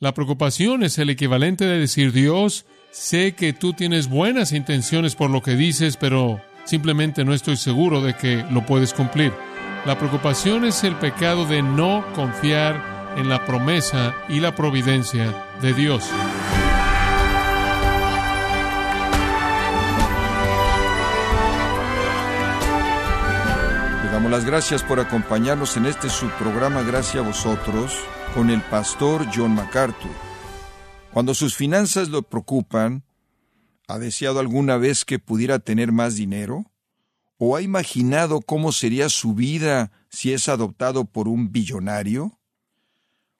La preocupación es el equivalente de decir, Dios, sé que tú tienes buenas intenciones por lo que dices, pero simplemente no estoy seguro de que lo puedes cumplir. La preocupación es el pecado de no confiar en la promesa y la providencia de Dios. Las gracias por acompañarnos en este subprograma Gracias a vosotros con el pastor John MacArthur. Cuando sus finanzas lo preocupan, ¿ha deseado alguna vez que pudiera tener más dinero? ¿O ha imaginado cómo sería su vida si es adoptado por un billonario?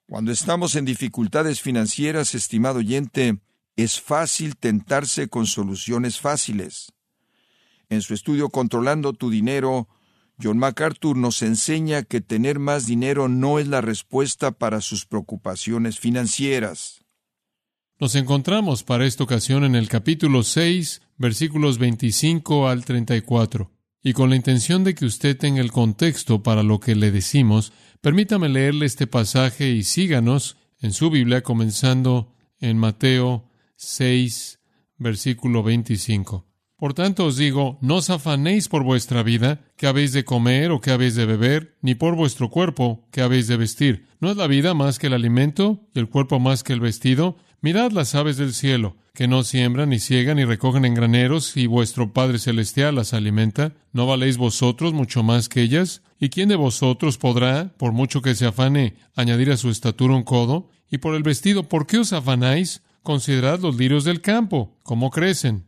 Cuando estamos en dificultades financieras, estimado oyente, es fácil tentarse con soluciones fáciles. En su estudio Controlando tu dinero, John MacArthur nos enseña que tener más dinero no es la respuesta para sus preocupaciones financieras. Nos encontramos para esta ocasión en el capítulo 6, versículos 25 al 34. Y con la intención de que usted tenga el contexto para lo que le decimos, permítame leerle este pasaje y síganos en su Biblia comenzando en Mateo 6, versículo 25. Por tanto os digo, no os afanéis por vuestra vida, que habéis de comer o que habéis de beber, ni por vuestro cuerpo, que habéis de vestir. ¿No es la vida más que el alimento y el cuerpo más que el vestido? Mirad las aves del cielo, que no siembran, ni ciegan, ni recogen en graneros, y vuestro Padre Celestial las alimenta. ¿No valéis vosotros mucho más que ellas? ¿Y quién de vosotros podrá, por mucho que se afane, añadir a su estatura un codo? Y por el vestido, ¿por qué os afanáis? Considerad los lirios del campo, cómo crecen,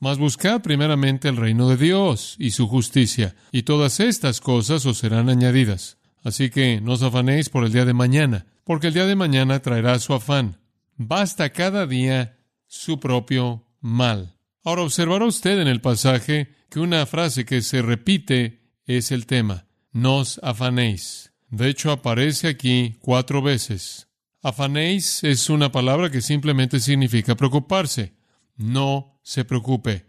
Mas buscad primeramente el reino de Dios y su justicia, y todas estas cosas os serán añadidas. Así que no os afanéis por el día de mañana, porque el día de mañana traerá su afán. Basta cada día su propio mal. Ahora observará usted en el pasaje que una frase que se repite es el tema. Nos afanéis. De hecho, aparece aquí cuatro veces. Afanéis es una palabra que simplemente significa preocuparse. No se preocupe.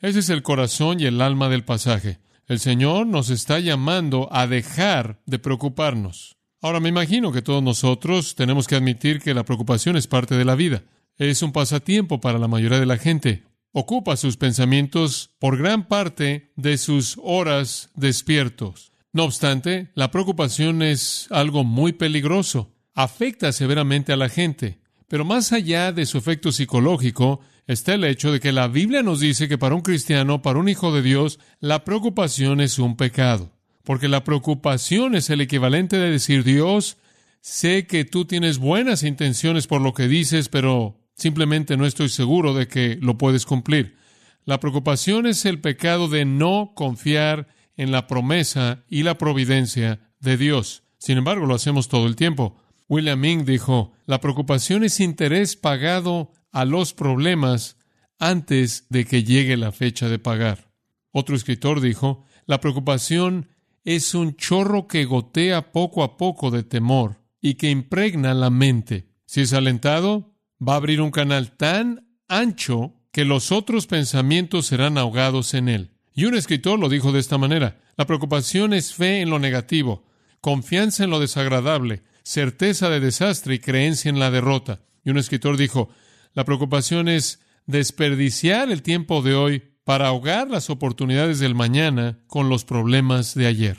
Ese es el corazón y el alma del pasaje. El Señor nos está llamando a dejar de preocuparnos. Ahora me imagino que todos nosotros tenemos que admitir que la preocupación es parte de la vida. Es un pasatiempo para la mayoría de la gente. Ocupa sus pensamientos por gran parte de sus horas despiertos. No obstante, la preocupación es algo muy peligroso. Afecta severamente a la gente. Pero más allá de su efecto psicológico, está el hecho de que la Biblia nos dice que para un cristiano, para un hijo de Dios, la preocupación es un pecado. Porque la preocupación es el equivalente de decir, Dios, sé que tú tienes buenas intenciones por lo que dices, pero simplemente no estoy seguro de que lo puedes cumplir. La preocupación es el pecado de no confiar en la promesa y la providencia de Dios. Sin embargo, lo hacemos todo el tiempo. William Ming dijo, la preocupación es interés pagado a los problemas antes de que llegue la fecha de pagar. Otro escritor dijo, la preocupación es un chorro que gotea poco a poco de temor y que impregna la mente. Si es alentado, va a abrir un canal tan ancho que los otros pensamientos serán ahogados en él. Y un escritor lo dijo de esta manera, la preocupación es fe en lo negativo, confianza en lo desagradable, certeza de desastre y creencia en la derrota. Y un escritor dijo, la preocupación es desperdiciar el tiempo de hoy para ahogar las oportunidades del mañana con los problemas de ayer.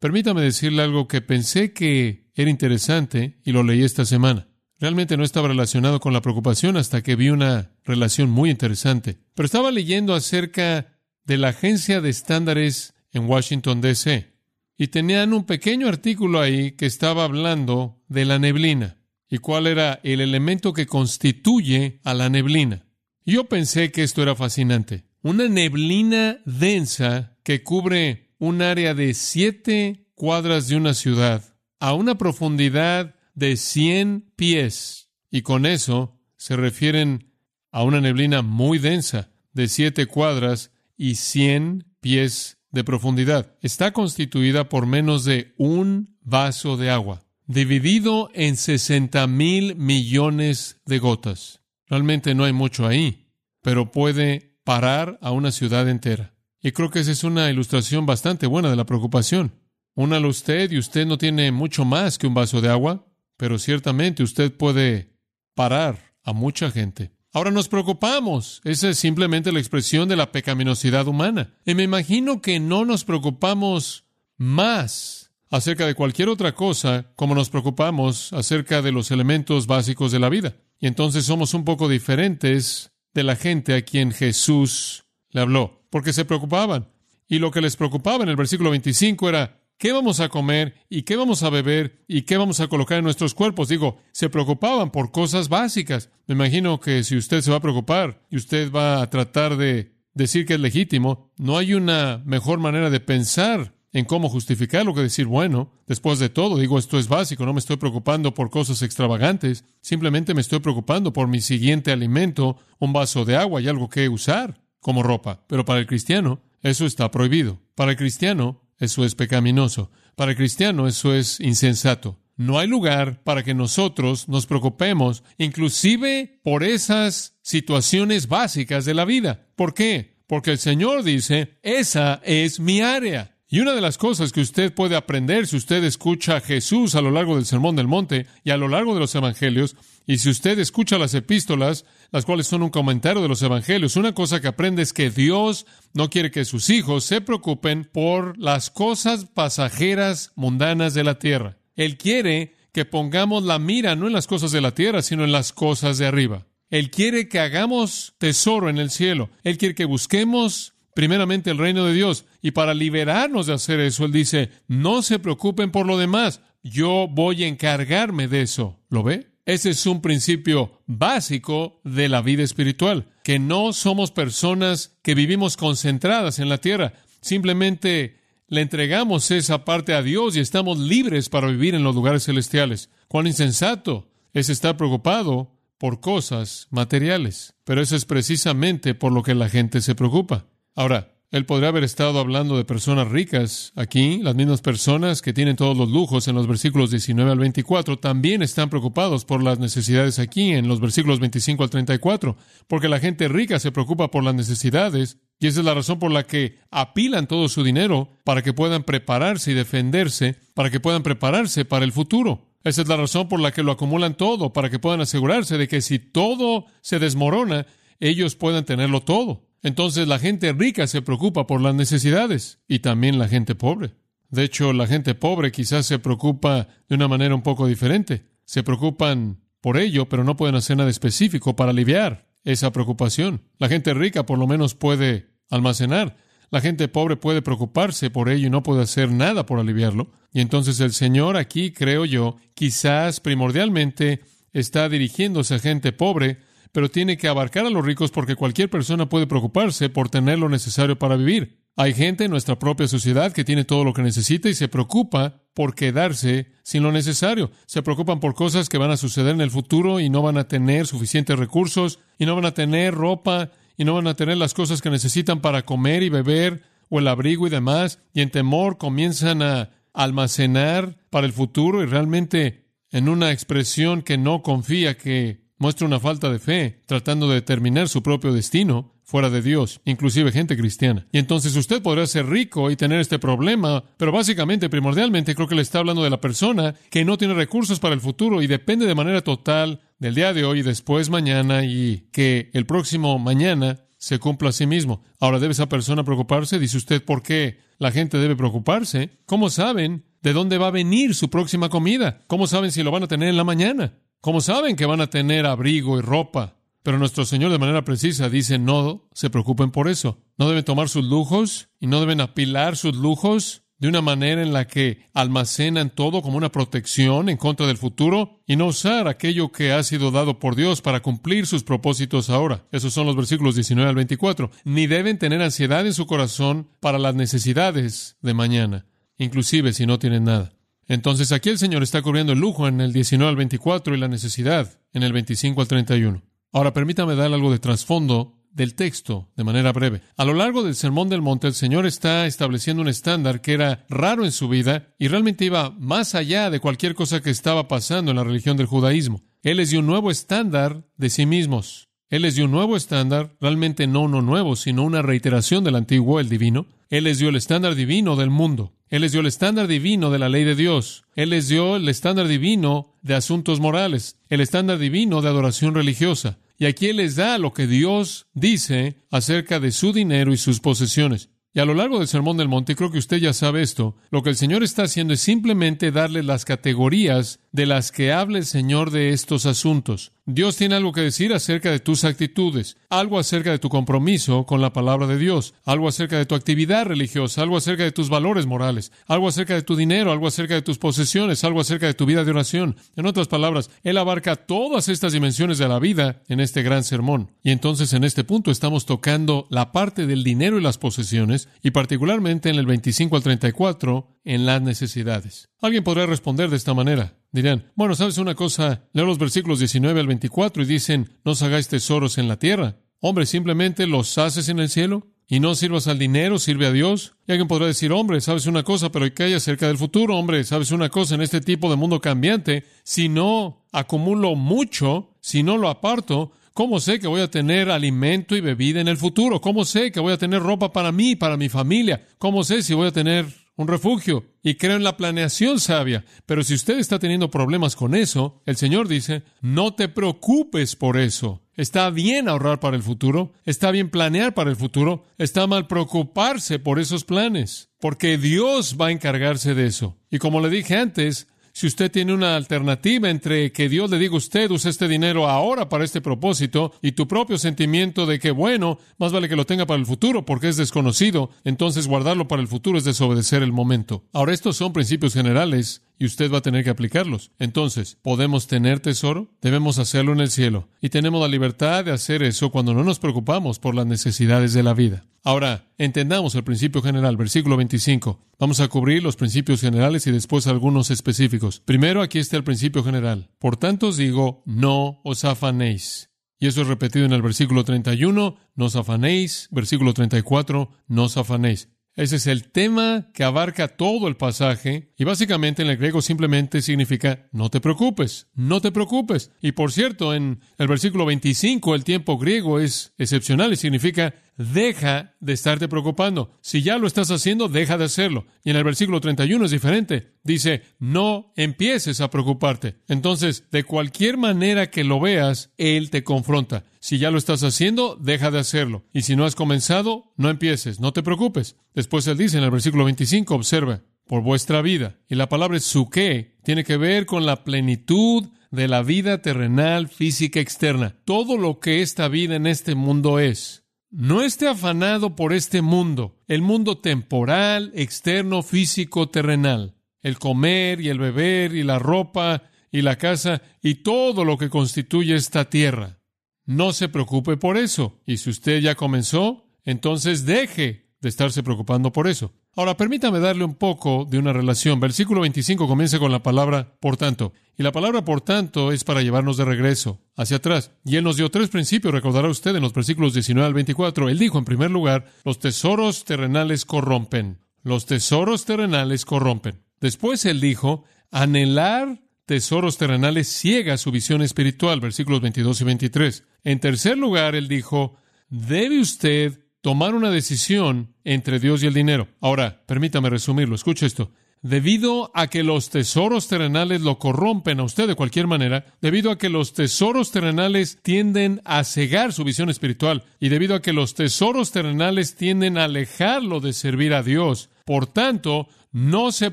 Permítame decirle algo que pensé que era interesante y lo leí esta semana. Realmente no estaba relacionado con la preocupación hasta que vi una relación muy interesante. Pero estaba leyendo acerca de la agencia de estándares en Washington, D.C. Y tenían un pequeño artículo ahí que estaba hablando de la neblina y cuál era el elemento que constituye a la neblina. Yo pensé que esto era fascinante. Una neblina densa que cubre un área de siete cuadras de una ciudad a una profundidad de 100 pies. Y con eso se refieren a una neblina muy densa de siete cuadras y cien pies de profundidad. Está constituida por menos de un vaso de agua, dividido en sesenta mil millones de gotas. Realmente no hay mucho ahí, pero puede parar a una ciudad entera. Y creo que esa es una ilustración bastante buena de la preocupación. Únalo usted y usted no tiene mucho más que un vaso de agua, pero ciertamente usted puede parar a mucha gente. Ahora nos preocupamos. Esa es simplemente la expresión de la pecaminosidad humana. Y me imagino que no nos preocupamos más acerca de cualquier otra cosa como nos preocupamos acerca de los elementos básicos de la vida. Y entonces somos un poco diferentes de la gente a quien Jesús le habló, porque se preocupaban. Y lo que les preocupaba en el versículo 25 era, ¿qué vamos a comer y qué vamos a beber y qué vamos a colocar en nuestros cuerpos? Digo, se preocupaban por cosas básicas. Me imagino que si usted se va a preocupar y usted va a tratar de decir que es legítimo, no hay una mejor manera de pensar en cómo justificar lo que decir, bueno, después de todo, digo, esto es básico, no me estoy preocupando por cosas extravagantes, simplemente me estoy preocupando por mi siguiente alimento, un vaso de agua y algo que usar como ropa. Pero para el cristiano, eso está prohibido. Para el cristiano, eso es pecaminoso. Para el cristiano, eso es insensato. No hay lugar para que nosotros nos preocupemos, inclusive por esas situaciones básicas de la vida. ¿Por qué? Porque el Señor dice, esa es mi área. Y una de las cosas que usted puede aprender si usted escucha a Jesús a lo largo del Sermón del Monte y a lo largo de los Evangelios, y si usted escucha las epístolas, las cuales son un comentario de los Evangelios, una cosa que aprende es que Dios no quiere que sus hijos se preocupen por las cosas pasajeras mundanas de la tierra. Él quiere que pongamos la mira no en las cosas de la tierra, sino en las cosas de arriba. Él quiere que hagamos tesoro en el cielo. Él quiere que busquemos primeramente el reino de Dios. Y para liberarnos de hacer eso, Él dice, no se preocupen por lo demás, yo voy a encargarme de eso. ¿Lo ve? Ese es un principio básico de la vida espiritual, que no somos personas que vivimos concentradas en la tierra, simplemente le entregamos esa parte a Dios y estamos libres para vivir en los lugares celestiales. Cuán insensato es estar preocupado por cosas materiales, pero eso es precisamente por lo que la gente se preocupa. Ahora, él podría haber estado hablando de personas ricas aquí, las mismas personas que tienen todos los lujos en los versículos 19 al 24, también están preocupados por las necesidades aquí en los versículos 25 al 34, porque la gente rica se preocupa por las necesidades y esa es la razón por la que apilan todo su dinero para que puedan prepararse y defenderse, para que puedan prepararse para el futuro. Esa es la razón por la que lo acumulan todo, para que puedan asegurarse de que si todo se desmorona, ellos puedan tenerlo todo. Entonces la gente rica se preocupa por las necesidades y también la gente pobre. De hecho, la gente pobre quizás se preocupa de una manera un poco diferente. Se preocupan por ello, pero no pueden hacer nada específico para aliviar esa preocupación. La gente rica por lo menos puede almacenar. La gente pobre puede preocuparse por ello y no puede hacer nada por aliviarlo. Y entonces el Señor aquí, creo yo, quizás primordialmente está dirigiéndose a gente pobre pero tiene que abarcar a los ricos porque cualquier persona puede preocuparse por tener lo necesario para vivir. Hay gente en nuestra propia sociedad que tiene todo lo que necesita y se preocupa por quedarse sin lo necesario. Se preocupan por cosas que van a suceder en el futuro y no van a tener suficientes recursos y no van a tener ropa y no van a tener las cosas que necesitan para comer y beber o el abrigo y demás. Y en temor comienzan a almacenar para el futuro y realmente en una expresión que no confía que muestra una falta de fe, tratando de determinar su propio destino fuera de Dios, inclusive gente cristiana. Y entonces usted podrá ser rico y tener este problema, pero básicamente, primordialmente, creo que le está hablando de la persona que no tiene recursos para el futuro y depende de manera total del día de hoy y después mañana y que el próximo mañana se cumpla a sí mismo. Ahora, ¿debe esa persona preocuparse? Dice usted, ¿por qué la gente debe preocuparse? ¿Cómo saben de dónde va a venir su próxima comida? ¿Cómo saben si lo van a tener en la mañana? Como saben que van a tener abrigo y ropa, pero nuestro Señor de manera precisa dice, no se preocupen por eso. No deben tomar sus lujos y no deben apilar sus lujos de una manera en la que almacenan todo como una protección en contra del futuro y no usar aquello que ha sido dado por Dios para cumplir sus propósitos ahora. Esos son los versículos 19 al 24. Ni deben tener ansiedad en su corazón para las necesidades de mañana, inclusive si no tienen nada. Entonces aquí el Señor está cubriendo el lujo en el 19 al 24 y la necesidad en el 25 al 31. Ahora permítame dar algo de trasfondo del texto de manera breve. A lo largo del Sermón del Monte, el Señor está estableciendo un estándar que era raro en su vida y realmente iba más allá de cualquier cosa que estaba pasando en la religión del judaísmo. Él les dio un nuevo estándar de sí mismos. Él les dio un nuevo estándar, realmente no uno nuevo, sino una reiteración del antiguo, el divino. Él les dio el estándar divino del mundo. Él les dio el estándar divino de la ley de Dios. Él les dio el estándar divino de asuntos morales, el estándar divino de adoración religiosa. Y aquí Él les da lo que Dios dice acerca de su dinero y sus posesiones. Y a lo largo del Sermón del Monte, creo que usted ya sabe esto, lo que el Señor está haciendo es simplemente darle las categorías de las que habla el Señor de estos asuntos. Dios tiene algo que decir acerca de tus actitudes, algo acerca de tu compromiso con la palabra de Dios, algo acerca de tu actividad religiosa, algo acerca de tus valores morales, algo acerca de tu dinero, algo acerca de tus posesiones, algo acerca de tu vida de oración. En otras palabras, Él abarca todas estas dimensiones de la vida en este gran sermón. Y entonces en este punto estamos tocando la parte del dinero y las posesiones, y particularmente en el 25 al 34, en las necesidades. Alguien podrá responder de esta manera. Dirán, bueno, ¿sabes una cosa? Leo los versículos 19 al 24 y dicen, no os hagáis tesoros en la tierra. Hombre, simplemente los haces en el cielo y no sirvas al dinero, sirve a Dios. Y alguien podrá decir, hombre, sabes una cosa, pero ¿qué hay acerca del futuro? Hombre, sabes una cosa en este tipo de mundo cambiante. Si no acumulo mucho, si no lo aparto, ¿Cómo sé que voy a tener alimento y bebida en el futuro? ¿Cómo sé que voy a tener ropa para mí, para mi familia? ¿Cómo sé si voy a tener un refugio? Y creo en la planeación sabia. Pero si usted está teniendo problemas con eso, el Señor dice, no te preocupes por eso. Está bien ahorrar para el futuro, está bien planear para el futuro, está mal preocuparse por esos planes, porque Dios va a encargarse de eso. Y como le dije antes, si usted tiene una alternativa entre que Dios le diga a usted, use este dinero ahora para este propósito, y tu propio sentimiento de que, bueno, más vale que lo tenga para el futuro porque es desconocido, entonces guardarlo para el futuro es desobedecer el momento. Ahora, estos son principios generales y usted va a tener que aplicarlos. Entonces, ¿podemos tener tesoro? Debemos hacerlo en el cielo. Y tenemos la libertad de hacer eso cuando no nos preocupamos por las necesidades de la vida. Ahora, entendamos el principio general, versículo 25. Vamos a cubrir los principios generales y después algunos específicos. Primero, aquí está el principio general. Por tanto os digo, no os afanéis. Y eso es repetido en el versículo 31, no os afanéis. Versículo 34, no os afanéis. Ese es el tema que abarca todo el pasaje y básicamente en el griego simplemente significa no te preocupes, no te preocupes. Y por cierto, en el versículo 25 el tiempo griego es excepcional y significa deja de estarte preocupando. Si ya lo estás haciendo, deja de hacerlo. Y en el versículo 31 es diferente. Dice, no empieces a preocuparte. Entonces, de cualquier manera que lo veas, Él te confronta. Si ya lo estás haciendo, deja de hacerlo. Y si no has comenzado, no empieces, no te preocupes. Después Él dice en el versículo 25, observa, por vuestra vida. Y la palabra suke tiene que ver con la plenitud de la vida terrenal, física, externa. Todo lo que esta vida en este mundo es. No esté afanado por este mundo, el mundo temporal, externo, físico, terrenal, el comer y el beber y la ropa y la casa y todo lo que constituye esta tierra. No se preocupe por eso. Y si usted ya comenzó, entonces deje de estarse preocupando por eso. Ahora, permítame darle un poco de una relación. Versículo 25 comienza con la palabra por tanto. Y la palabra por tanto es para llevarnos de regreso, hacia atrás. Y él nos dio tres principios, recordará usted en los versículos 19 al 24. Él dijo, en primer lugar, los tesoros terrenales corrompen. Los tesoros terrenales corrompen. Después él dijo, anhelar tesoros terrenales ciega su visión espiritual, versículos 22 y 23. En tercer lugar, él dijo, debe usted tomar una decisión entre Dios y el dinero. Ahora, permítame resumirlo. Escuche esto. Debido a que los tesoros terrenales lo corrompen a usted de cualquier manera, debido a que los tesoros terrenales tienden a cegar su visión espiritual y debido a que los tesoros terrenales tienden a alejarlo de servir a Dios, por tanto, no se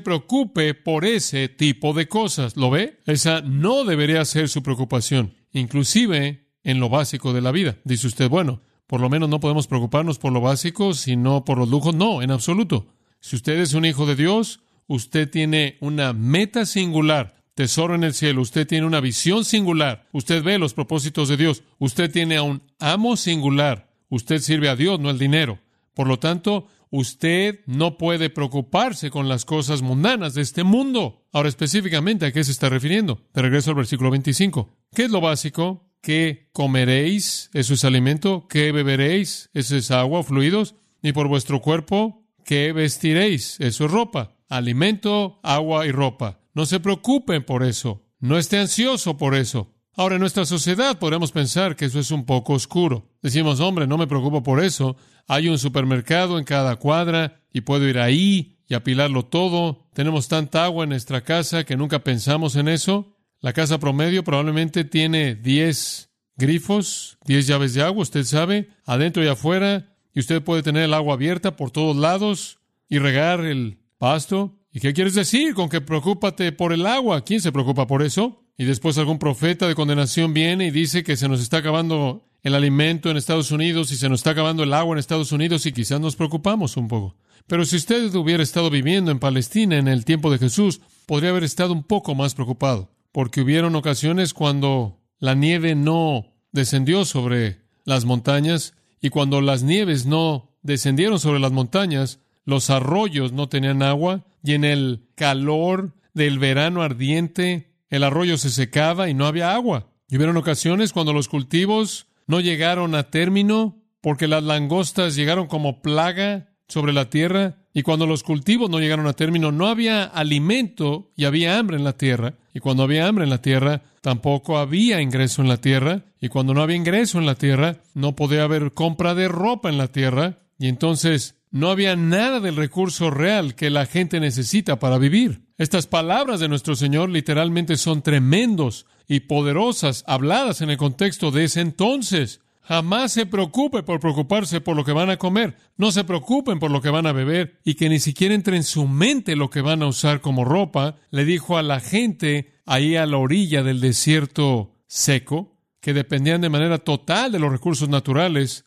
preocupe por ese tipo de cosas. ¿Lo ve? Esa no debería ser su preocupación, inclusive en lo básico de la vida. Dice usted, bueno, por lo menos no podemos preocuparnos por lo básico, sino por los lujos. No, en absoluto. Si usted es un hijo de Dios, usted tiene una meta singular, tesoro en el cielo, usted tiene una visión singular, usted ve los propósitos de Dios, usted tiene a un amo singular, usted sirve a Dios, no al dinero. Por lo tanto, usted no puede preocuparse con las cosas mundanas de este mundo. Ahora, específicamente, ¿a qué se está refiriendo? Te regreso al versículo 25. ¿Qué es lo básico? Qué comeréis, eso es alimento, qué beberéis, eso es agua, fluidos, ni por vuestro cuerpo, qué vestiréis, eso es ropa, alimento, agua y ropa. No se preocupen por eso, no esté ansioso por eso. Ahora, en nuestra sociedad podemos pensar que eso es un poco oscuro. Decimos, hombre, no me preocupo por eso. Hay un supermercado en cada cuadra y puedo ir ahí y apilarlo todo. Tenemos tanta agua en nuestra casa que nunca pensamos en eso. La casa promedio probablemente tiene 10 grifos, 10 llaves de agua, usted sabe, adentro y afuera, y usted puede tener el agua abierta por todos lados y regar el pasto. ¿Y qué quieres decir con que preocúpate por el agua? ¿Quién se preocupa por eso? Y después algún profeta de condenación viene y dice que se nos está acabando el alimento en Estados Unidos y se nos está acabando el agua en Estados Unidos y quizás nos preocupamos un poco. Pero si usted hubiera estado viviendo en Palestina en el tiempo de Jesús, podría haber estado un poco más preocupado, porque hubieron ocasiones cuando la nieve no descendió sobre las montañas y cuando las nieves no descendieron sobre las montañas, los arroyos no tenían agua y en el calor del verano ardiente el arroyo se secaba y no había agua. Y hubieron ocasiones cuando los cultivos no llegaron a término porque las langostas llegaron como plaga sobre la tierra y cuando los cultivos no llegaron a término no había alimento y había hambre en la tierra y cuando había hambre en la tierra tampoco había ingreso en la tierra y cuando no había ingreso en la tierra no podía haber compra de ropa en la tierra y entonces no había nada del recurso real que la gente necesita para vivir. Estas palabras de nuestro Señor literalmente son tremendos y poderosas, habladas en el contexto de ese entonces. Jamás se preocupe por preocuparse por lo que van a comer. No se preocupen por lo que van a beber y que ni siquiera entre en su mente lo que van a usar como ropa. Le dijo a la gente ahí a la orilla del desierto seco, que dependían de manera total de los recursos naturales,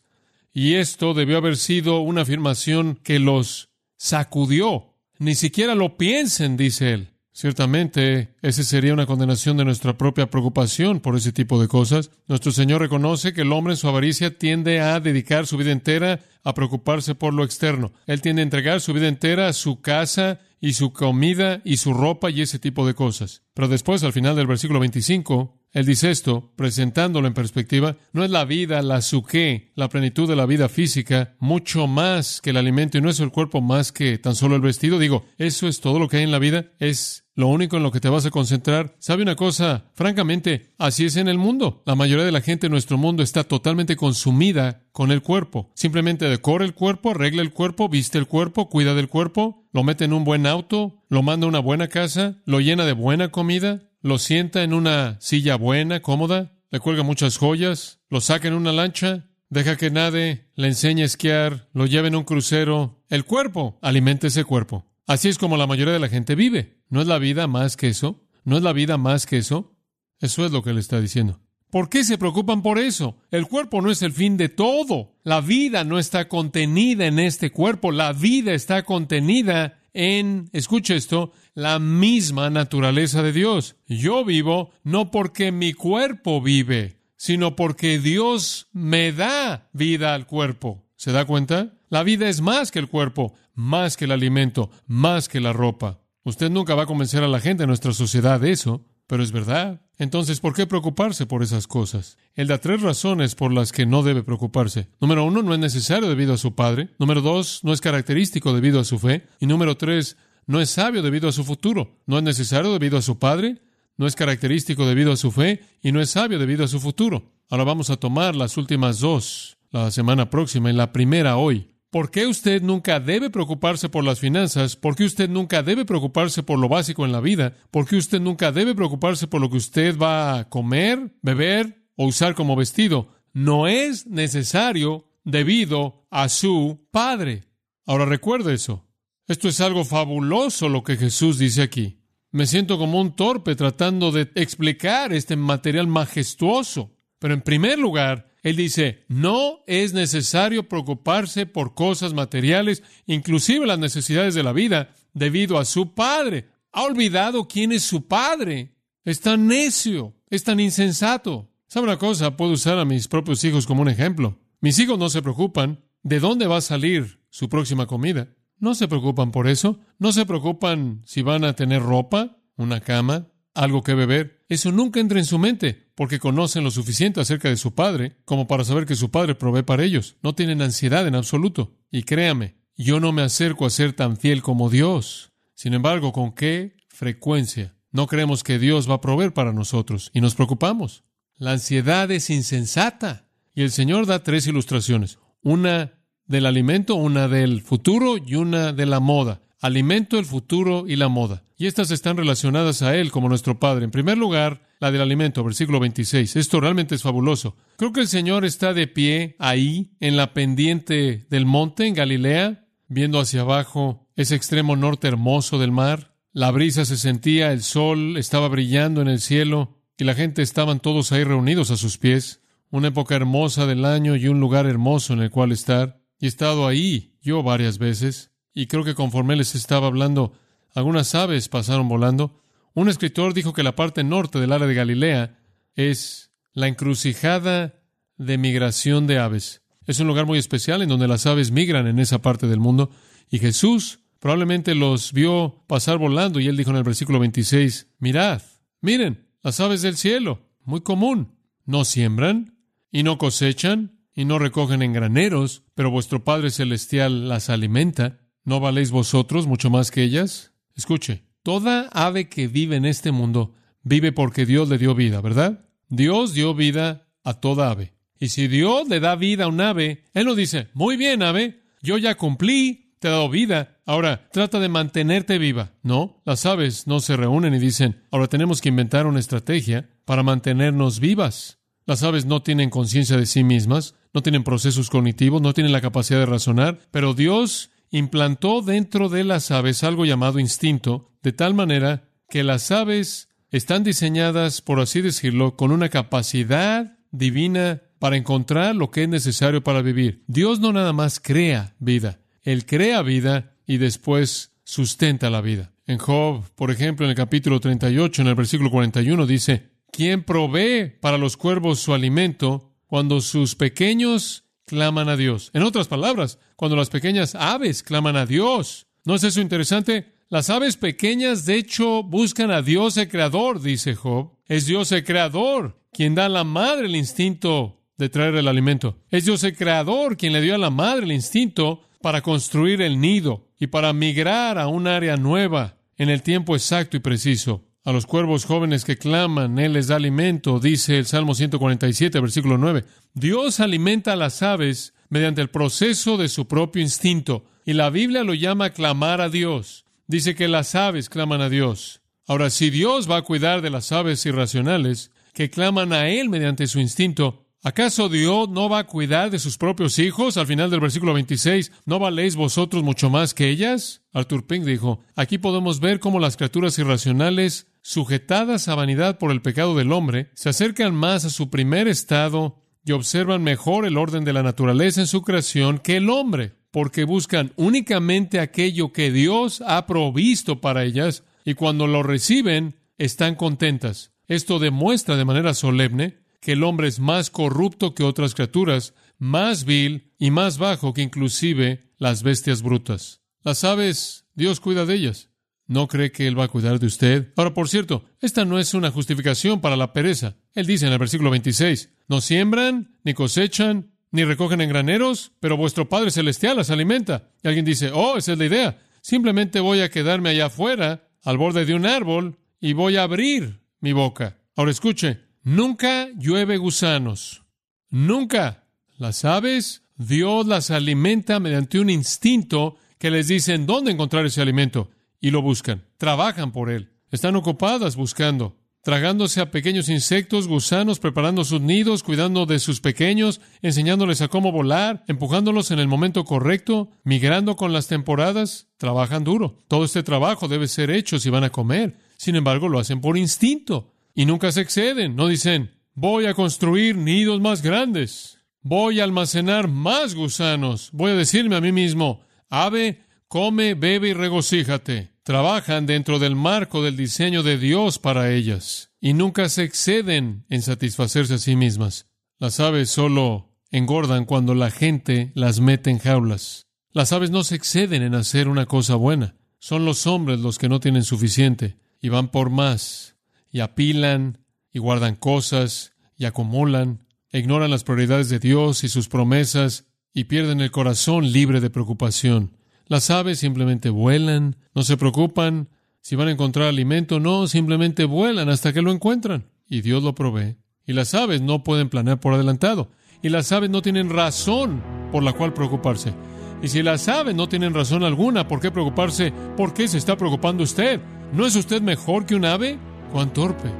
y esto debió haber sido una afirmación que los sacudió. Ni siquiera lo piensen, dice él. Ciertamente, esa sería una condenación de nuestra propia preocupación por ese tipo de cosas. Nuestro Señor reconoce que el hombre en su avaricia tiende a dedicar su vida entera a preocuparse por lo externo. Él tiende a entregar su vida entera a su casa y su comida y su ropa y ese tipo de cosas. Pero después, al final del versículo 25, él dice esto, presentándolo en perspectiva, no es la vida, la suque, la plenitud de la vida física, mucho más que el alimento, y no es el cuerpo más que tan solo el vestido. Digo, eso es todo lo que hay en la vida, es lo único en lo que te vas a concentrar. ¿Sabe una cosa? Francamente, así es en el mundo. La mayoría de la gente en nuestro mundo está totalmente consumida con el cuerpo. Simplemente decora el cuerpo, arregla el cuerpo, viste el cuerpo, cuida del cuerpo, lo mete en un buen auto, lo manda a una buena casa, lo llena de buena comida, lo sienta en una silla buena, cómoda, le cuelga muchas joyas, lo saca en una lancha, deja que nade, le enseña a esquiar, lo lleva en un crucero. El cuerpo, alimenta ese cuerpo. Así es como la mayoría de la gente vive. ¿No es la vida más que eso? ¿No es la vida más que eso? Eso es lo que le está diciendo. ¿Por qué se preocupan por eso? El cuerpo no es el fin de todo. La vida no está contenida en este cuerpo. La vida está contenida en, escuche esto, la misma naturaleza de Dios. Yo vivo no porque mi cuerpo vive, sino porque Dios me da vida al cuerpo. ¿Se da cuenta? La vida es más que el cuerpo, más que el alimento, más que la ropa. Usted nunca va a convencer a la gente en nuestra sociedad de eso, pero es verdad. Entonces, ¿por qué preocuparse por esas cosas? Él da tres razones por las que no debe preocuparse. Número uno, no es necesario debido a su padre. Número dos, no es característico debido a su fe. Y número tres, no es sabio debido a su futuro. No es necesario debido a su padre. No es característico debido a su fe. Y no es sabio debido a su futuro. Ahora vamos a tomar las últimas dos la semana próxima y la primera hoy. ¿Por qué usted nunca debe preocuparse por las finanzas? ¿Por qué usted nunca debe preocuparse por lo básico en la vida? ¿Por qué usted nunca debe preocuparse por lo que usted va a comer, beber o usar como vestido? No es necesario debido a su Padre. Ahora recuerde eso. Esto es algo fabuloso lo que Jesús dice aquí. Me siento como un torpe tratando de explicar este material majestuoso. Pero en primer lugar, él dice, no es necesario preocuparse por cosas materiales, inclusive las necesidades de la vida, debido a su Padre. Ha olvidado quién es su Padre. Es tan necio, es tan insensato. ¿Sabe una cosa? Puedo usar a mis propios hijos como un ejemplo. Mis hijos no se preocupan de dónde va a salir su próxima comida. No se preocupan por eso. No se preocupan si van a tener ropa, una cama, algo que beber. Eso nunca entra en su mente, porque conocen lo suficiente acerca de su padre como para saber que su padre provee para ellos. No tienen ansiedad en absoluto. Y créame, yo no me acerco a ser tan fiel como Dios. Sin embargo, ¿con qué frecuencia no creemos que Dios va a proveer para nosotros y nos preocupamos? La ansiedad es insensata. Y el Señor da tres ilustraciones. Una del alimento, una del futuro y una de la moda. Alimento, el futuro y la moda. Y estas están relacionadas a Él como nuestro Padre. En primer lugar, la del alimento, versículo 26. Esto realmente es fabuloso. Creo que el Señor está de pie ahí, en la pendiente del monte, en Galilea, viendo hacia abajo ese extremo norte hermoso del mar. La brisa se sentía, el sol estaba brillando en el cielo y la gente estaban todos ahí reunidos a sus pies. Una época hermosa del año y un lugar hermoso en el cual estar. Y he estado ahí yo varias veces. Y creo que conforme les estaba hablando, algunas aves pasaron volando. Un escritor dijo que la parte norte del área de Galilea es la encrucijada de migración de aves. Es un lugar muy especial en donde las aves migran en esa parte del mundo. Y Jesús probablemente los vio pasar volando y él dijo en el versículo 26, mirad, miren, las aves del cielo, muy común, no siembran y no cosechan y no recogen en graneros, pero vuestro Padre Celestial las alimenta. ¿No valéis vosotros mucho más que ellas? Escuche, toda ave que vive en este mundo vive porque Dios le dio vida, ¿verdad? Dios dio vida a toda ave. Y si Dios le da vida a un ave, Él no dice, muy bien, ave, yo ya cumplí, te he dado vida, ahora trata de mantenerte viva. No, las aves no se reúnen y dicen, ahora tenemos que inventar una estrategia para mantenernos vivas. Las aves no tienen conciencia de sí mismas, no tienen procesos cognitivos, no tienen la capacidad de razonar, pero Dios implantó dentro de las aves algo llamado instinto, de tal manera que las aves están diseñadas, por así decirlo, con una capacidad divina para encontrar lo que es necesario para vivir. Dios no nada más crea vida, Él crea vida y después sustenta la vida. En Job, por ejemplo, en el capítulo 38, en el versículo 41, dice, ¿quién provee para los cuervos su alimento cuando sus pequeños claman a Dios. En otras palabras, cuando las pequeñas aves claman a Dios. ¿No es eso interesante? Las aves pequeñas, de hecho, buscan a Dios el Creador, dice Job. Es Dios el Creador quien da a la madre el instinto de traer el alimento. Es Dios el Creador quien le dio a la madre el instinto para construir el nido y para migrar a un área nueva en el tiempo exacto y preciso. A los cuervos jóvenes que claman, Él les da alimento, dice el Salmo 147, versículo 9. Dios alimenta a las aves mediante el proceso de su propio instinto, y la Biblia lo llama clamar a Dios. Dice que las aves claman a Dios. Ahora, si Dios va a cuidar de las aves irracionales que claman a Él mediante su instinto, ¿Acaso Dios no va a cuidar de sus propios hijos? Al final del versículo 26, ¿no valéis vosotros mucho más que ellas? Arthur Pink dijo, aquí podemos ver cómo las criaturas irracionales, sujetadas a vanidad por el pecado del hombre, se acercan más a su primer estado y observan mejor el orden de la naturaleza en su creación que el hombre, porque buscan únicamente aquello que Dios ha provisto para ellas y cuando lo reciben están contentas. Esto demuestra de manera solemne que el hombre es más corrupto que otras criaturas, más vil y más bajo que inclusive las bestias brutas. Las aves, Dios cuida de ellas. ¿No cree que Él va a cuidar de usted? Ahora, por cierto, esta no es una justificación para la pereza. Él dice en el versículo 26, no siembran, ni cosechan, ni recogen en graneros, pero vuestro Padre Celestial las alimenta. Y alguien dice, oh, esa es la idea. Simplemente voy a quedarme allá afuera, al borde de un árbol, y voy a abrir mi boca. Ahora escuche, Nunca llueve gusanos. Nunca. Las aves, Dios las alimenta mediante un instinto que les dicen dónde encontrar ese alimento y lo buscan. Trabajan por él. Están ocupadas buscando, tragándose a pequeños insectos, gusanos, preparando sus nidos, cuidando de sus pequeños, enseñándoles a cómo volar, empujándolos en el momento correcto, migrando con las temporadas. Trabajan duro. Todo este trabajo debe ser hecho si van a comer. Sin embargo, lo hacen por instinto y nunca se exceden. No dicen, voy a construir nidos más grandes, voy a almacenar más gusanos, voy a decirme a mí mismo, ave, come, bebe y regocíjate. Trabajan dentro del marco del diseño de Dios para ellas y nunca se exceden en satisfacerse a sí mismas. Las aves solo engordan cuando la gente las mete en jaulas. Las aves no se exceden en hacer una cosa buena. Son los hombres los que no tienen suficiente y van por más y apilan y guardan cosas y acumulan, e ignoran las prioridades de Dios y sus promesas y pierden el corazón libre de preocupación. Las aves simplemente vuelan, no se preocupan si van a encontrar alimento, no, simplemente vuelan hasta que lo encuentran y Dios lo provee. Y las aves no pueden planear por adelantado. Y las aves no tienen razón por la cual preocuparse. Y si las aves no tienen razón alguna por qué preocuparse, ¿por qué se está preocupando usted? ¿No es usted mejor que un ave? ¡Cuán torpe!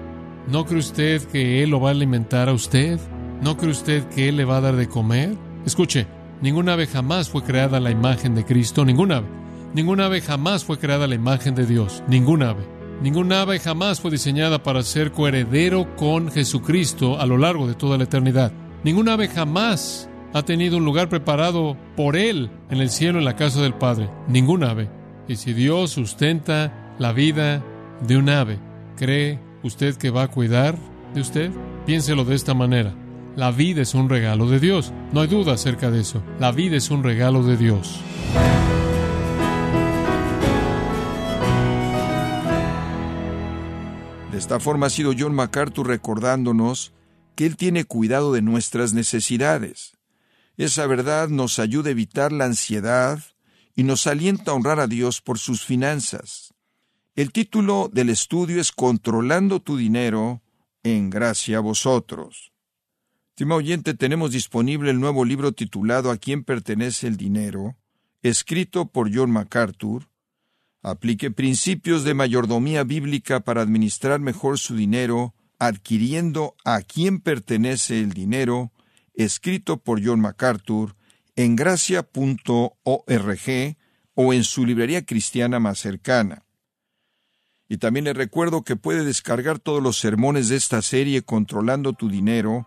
¿No cree usted que Él lo va a alimentar a usted? ¿No cree usted que Él le va a dar de comer? Escuche, ninguna ave jamás fue creada a la imagen de Cristo, ninguna ave. Ninguna ave jamás fue creada a la imagen de Dios, ninguna ave. Ninguna ave jamás fue diseñada para ser coheredero con Jesucristo a lo largo de toda la eternidad. Ninguna ave jamás ha tenido un lugar preparado por Él en el cielo en la casa del Padre. Ninguna ave. Y si Dios sustenta la vida de un ave, ¿cree usted que va a cuidar de usted? Piénselo de esta manera. La vida es un regalo de Dios. No hay duda acerca de eso. La vida es un regalo de Dios. De esta forma ha sido John MacArthur recordándonos que Él tiene cuidado de nuestras necesidades. Esa verdad nos ayuda a evitar la ansiedad y nos alienta a honrar a Dios por sus finanzas. El título del estudio es Controlando tu dinero en gracia a vosotros. Estimado oyente, tenemos disponible el nuevo libro titulado A quién pertenece el dinero, escrito por John MacArthur. Aplique principios de mayordomía bíblica para administrar mejor su dinero, adquiriendo A quién pertenece el dinero, escrito por John MacArthur, en gracia.org o en su librería cristiana más cercana. Y también le recuerdo que puede descargar todos los sermones de esta serie Controlando tu Dinero,